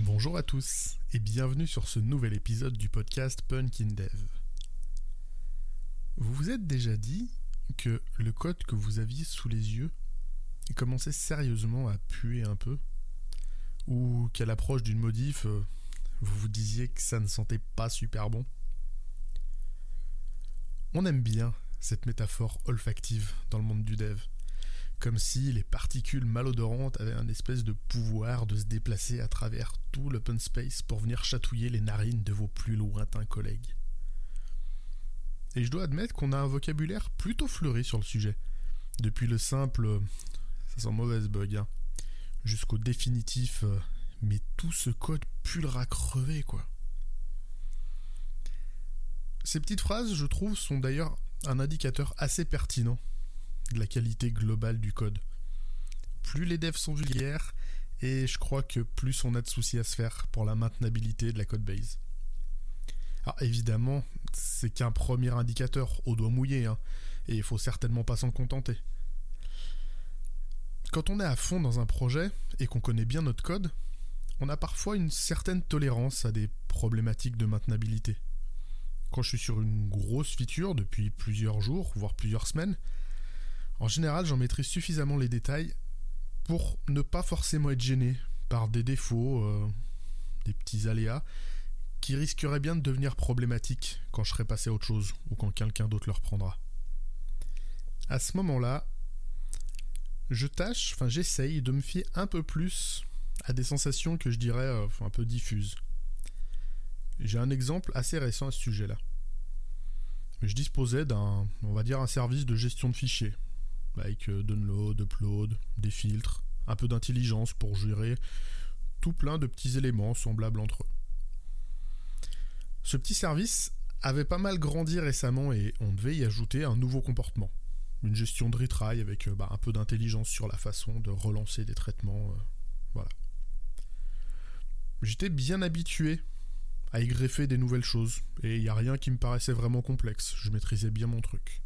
Bonjour à tous et bienvenue sur ce nouvel épisode du podcast Punkin Dev. Vous vous êtes déjà dit que le code que vous aviez sous les yeux commençait sérieusement à puer un peu Ou qu'à l'approche d'une modif, euh, vous vous disiez que ça ne sentait pas super bon On aime bien cette métaphore olfactive dans le monde du dev comme si les particules malodorantes avaient un espèce de pouvoir de se déplacer à travers tout l'open space pour venir chatouiller les narines de vos plus lointains collègues. Et je dois admettre qu'on a un vocabulaire plutôt fleuri sur le sujet. Depuis le simple ça sent mauvaise bug, hein, jusqu'au définitif euh, mais tout ce code pulera crever quoi. Ces petites phrases, je trouve, sont d'ailleurs un indicateur assez pertinent de la qualité globale du code. Plus les devs sont vulgaires, et je crois que plus on a de soucis à se faire pour la maintenabilité de la code base. Alors évidemment, c'est qu'un premier indicateur au doigt mouillé, hein, et il faut certainement pas s'en contenter. Quand on est à fond dans un projet et qu'on connaît bien notre code, on a parfois une certaine tolérance à des problématiques de maintenabilité. Quand je suis sur une grosse feature depuis plusieurs jours, voire plusieurs semaines, en général, j'en maîtrise suffisamment les détails pour ne pas forcément être gêné par des défauts, euh, des petits aléas, qui risqueraient bien de devenir problématiques quand je serai passé à autre chose ou quand quelqu'un d'autre le reprendra. À ce moment-là, je tâche, enfin j'essaye de me fier un peu plus à des sensations que je dirais euh, un peu diffuses. J'ai un exemple assez récent à ce sujet-là. Je disposais d'un, on va dire, un service de gestion de fichiers, avec euh, download, upload, des filtres, un peu d'intelligence pour gérer tout plein de petits éléments semblables entre eux. Ce petit service avait pas mal grandi récemment et on devait y ajouter un nouveau comportement. Une gestion de retry avec euh, bah, un peu d'intelligence sur la façon de relancer des traitements. Euh, voilà. J'étais bien habitué à y greffer des nouvelles choses et il n'y a rien qui me paraissait vraiment complexe. Je maîtrisais bien mon truc.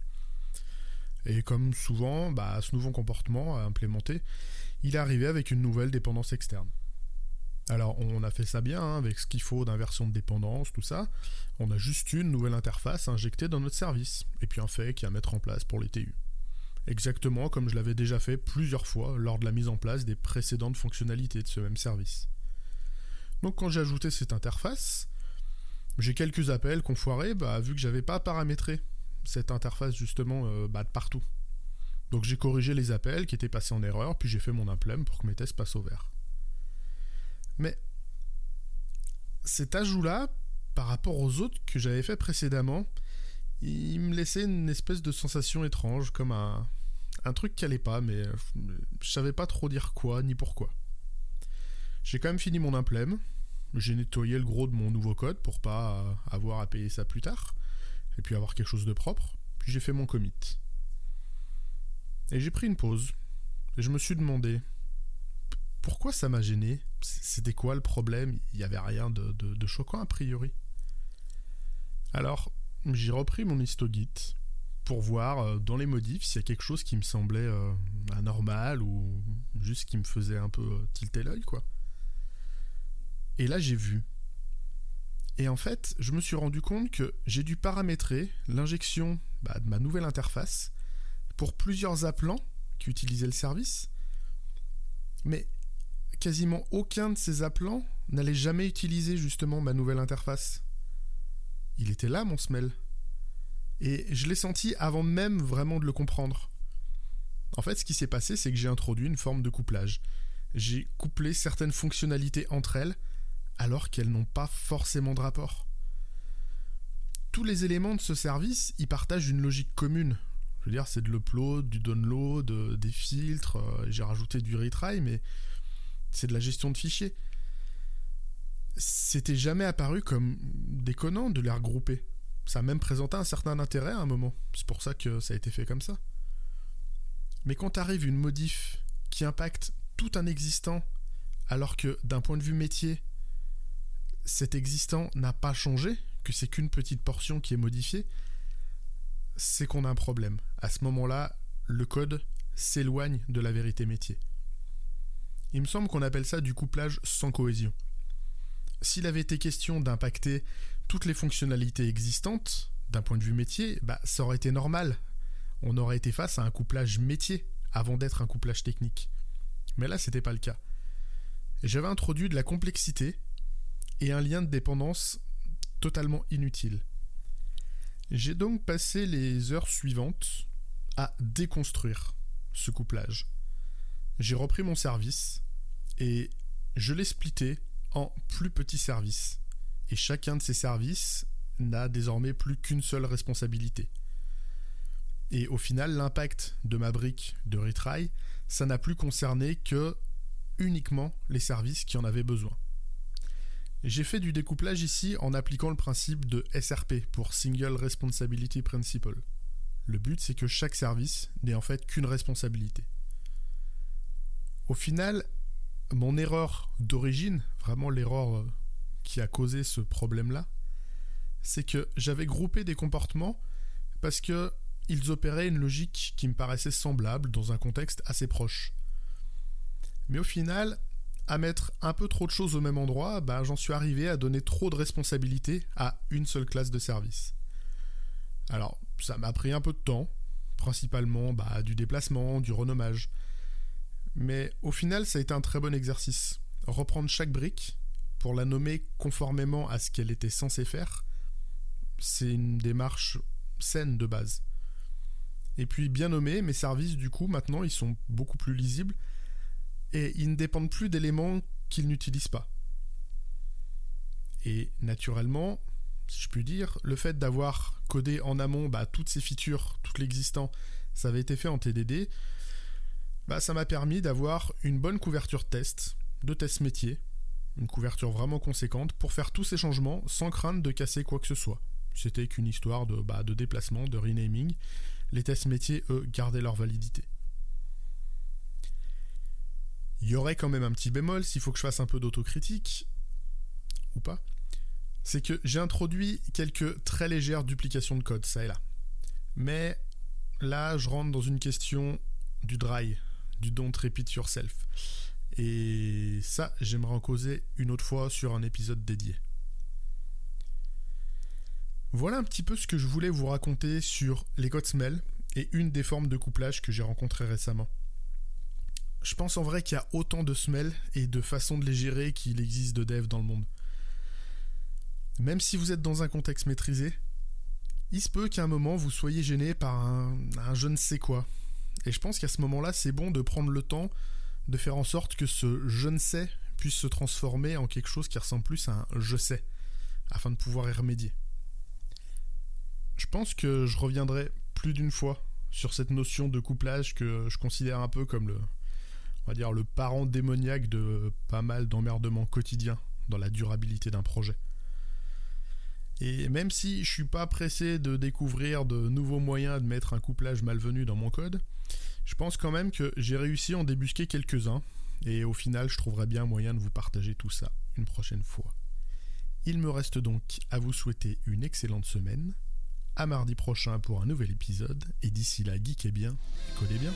Et comme souvent, bah, ce nouveau comportement à implémenter, il est arrivé avec une nouvelle dépendance externe. Alors on a fait ça bien, hein, avec ce qu'il faut d'inversion de dépendance, tout ça. On a juste une nouvelle interface injectée dans notre service, et puis un qui à mettre en place pour les TU. Exactement comme je l'avais déjà fait plusieurs fois lors de la mise en place des précédentes fonctionnalités de ce même service. Donc quand j'ai ajouté cette interface, j'ai quelques appels qu'on foirait, bah, vu que j'avais pas paramétré cette interface justement euh, bah, de partout. Donc j'ai corrigé les appels qui étaient passés en erreur, puis j'ai fait mon implème pour que mes tests passent au vert. Mais cet ajout-là, par rapport aux autres que j'avais fait précédemment, il me laissait une espèce de sensation étrange, comme un, un truc qui allait pas, mais euh, je savais pas trop dire quoi ni pourquoi. J'ai quand même fini mon implème, j'ai nettoyé le gros de mon nouveau code pour pas euh, avoir à payer ça plus tard et puis avoir quelque chose de propre. Puis j'ai fait mon commit. Et j'ai pris une pause. Et je me suis demandé pourquoi ça m'a gêné? C'était quoi le problème? Il n'y avait rien de, choquant a priori. Alors, j'ai repris mon histogit pour voir euh, dans les modifs s'il y a quelque chose qui me semblait euh, anormal ou juste qui me faisait un peu euh, tilter l'œil, quoi. Et là, j'ai vu et en fait, je me suis rendu compte que j'ai dû paramétrer l'injection bah, de ma nouvelle interface pour plusieurs appelants qui utilisaient le service. Mais quasiment aucun de ces appelants n'allait jamais utiliser justement ma nouvelle interface. Il était là, mon smell. Et je l'ai senti avant même vraiment de le comprendre. En fait, ce qui s'est passé, c'est que j'ai introduit une forme de couplage. J'ai couplé certaines fonctionnalités entre elles alors qu'elles n'ont pas forcément de rapport. Tous les éléments de ce service, ils partagent une logique commune. Je veux dire, c'est de l'upload, du download, euh, des filtres, euh, j'ai rajouté du retry, mais c'est de la gestion de fichiers. C'était jamais apparu comme déconnant de les regrouper. Ça a même présenté un certain intérêt à un moment. C'est pour ça que ça a été fait comme ça. Mais quand arrive une modif qui impacte tout un existant, alors que d'un point de vue métier, cet existant n'a pas changé, que c'est qu'une petite portion qui est modifiée, c'est qu'on a un problème. À ce moment-là, le code s'éloigne de la vérité métier. Il me semble qu'on appelle ça du couplage sans cohésion. s'il avait été question d'impacter toutes les fonctionnalités existantes, d'un point de vue métier, bah, ça aurait été normal. On aurait été face à un couplage métier avant d'être un couplage technique. Mais là, c'était pas le cas. J'avais introduit de la complexité et un lien de dépendance totalement inutile. J'ai donc passé les heures suivantes à déconstruire ce couplage. J'ai repris mon service et je l'ai splitté en plus petits services. Et chacun de ces services n'a désormais plus qu'une seule responsabilité. Et au final, l'impact de ma brique de retry, ça n'a plus concerné que uniquement les services qui en avaient besoin. J'ai fait du découplage ici en appliquant le principe de SRP pour Single Responsibility Principle. Le but c'est que chaque service n'ait en fait qu'une responsabilité. Au final, mon erreur d'origine, vraiment l'erreur euh, qui a causé ce problème-là, c'est que j'avais groupé des comportements parce que ils opéraient une logique qui me paraissait semblable dans un contexte assez proche. Mais au final, à mettre un peu trop de choses au même endroit, bah, j'en suis arrivé à donner trop de responsabilités à une seule classe de service. Alors, ça m'a pris un peu de temps, principalement bah, du déplacement, du renommage. Mais au final, ça a été un très bon exercice. Reprendre chaque brique pour la nommer conformément à ce qu'elle était censée faire, c'est une démarche saine de base. Et puis bien nommer, mes services du coup maintenant ils sont beaucoup plus lisibles et ils ne dépendent plus d'éléments qu'ils n'utilisent pas. Et naturellement, si je puis dire, le fait d'avoir codé en amont bah, toutes ces features, tout l'existant, ça avait été fait en TDD, bah, ça m'a permis d'avoir une bonne couverture test, de test métier, une couverture vraiment conséquente pour faire tous ces changements sans crainte de casser quoi que ce soit. C'était qu'une histoire de, bah, de déplacement, de renaming. Les tests métiers, eux, gardaient leur validité. Il y aurait quand même un petit bémol s'il faut que je fasse un peu d'autocritique, ou pas. C'est que j'ai introduit quelques très légères duplications de code, ça et là. Mais là, je rentre dans une question du dry, du don't repeat yourself. Et ça, j'aimerais en causer une autre fois sur un épisode dédié. Voilà un petit peu ce que je voulais vous raconter sur les codes smell et une des formes de couplage que j'ai rencontrées récemment. Je pense en vrai qu'il y a autant de smell et de façons de les gérer qu'il existe de dev dans le monde. Même si vous êtes dans un contexte maîtrisé, il se peut qu'à un moment vous soyez gêné par un, un je ne sais quoi. Et je pense qu'à ce moment-là, c'est bon de prendre le temps de faire en sorte que ce je ne sais puisse se transformer en quelque chose qui ressemble plus à un je sais, afin de pouvoir y remédier. Je pense que je reviendrai plus d'une fois sur cette notion de couplage que je considère un peu comme le, on va dire, le parent démoniaque de pas mal d'emmerdements quotidiens dans la durabilité d'un projet. Et même si je suis pas pressé de découvrir de nouveaux moyens de mettre un couplage malvenu dans mon code, je pense quand même que j'ai réussi à en débusquer quelques-uns, et au final je trouverai bien moyen de vous partager tout ça une prochaine fois. Il me reste donc à vous souhaiter une excellente semaine, à mardi prochain pour un nouvel épisode, et d'ici là, geekez bien, collez bien.